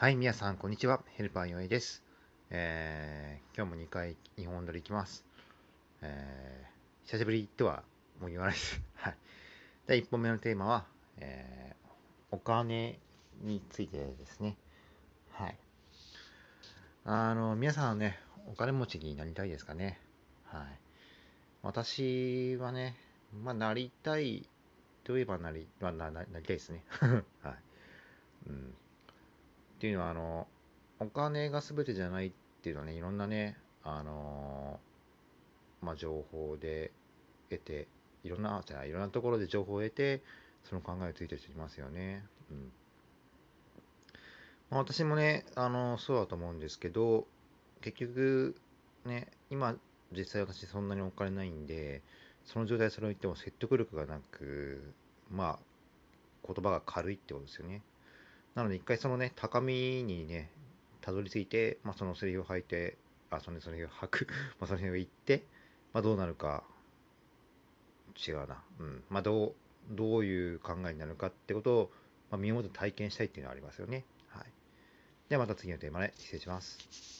はい、皆さん、こんにちは。ヘルパーよえです。えー、今日も2回日本撮り行きます。えー、久しぶりとはもう言わないです。はい。第1本目のテーマは、えー、お金についてですね。はい。あの、皆さんね、お金持ちになりたいですかね。はい。私はね、まあ、なりたいといえばなり、まあ、ななりたいですね。はい。うんっていうのは、あの、お金が全てじゃないっていうのはね、いろんなね、あのまあ、情報で得て、いろんな、じゃいろんなところで情報を得て、その考えをついてる人いますよね。うん。まあ、私もね、あの、そうだと思うんですけど、結局、ね、今、実際私そんなにお金ないんで、その状態それを言っても説得力がなく、まあ、言葉が軽いってことですよね。なので一回そのね、高みにね、たどり着いて、まあ、そのセリフを吐いて、あ、そのセリフを吐く、まあ、そのセリフを言って、まあ、どうなるか、違うな。うん。まあ、どう、どういう考えになるかってことを、まあ、身をもって体験したいっていうのはありますよね。はい。ではまた次のテーマで失礼します。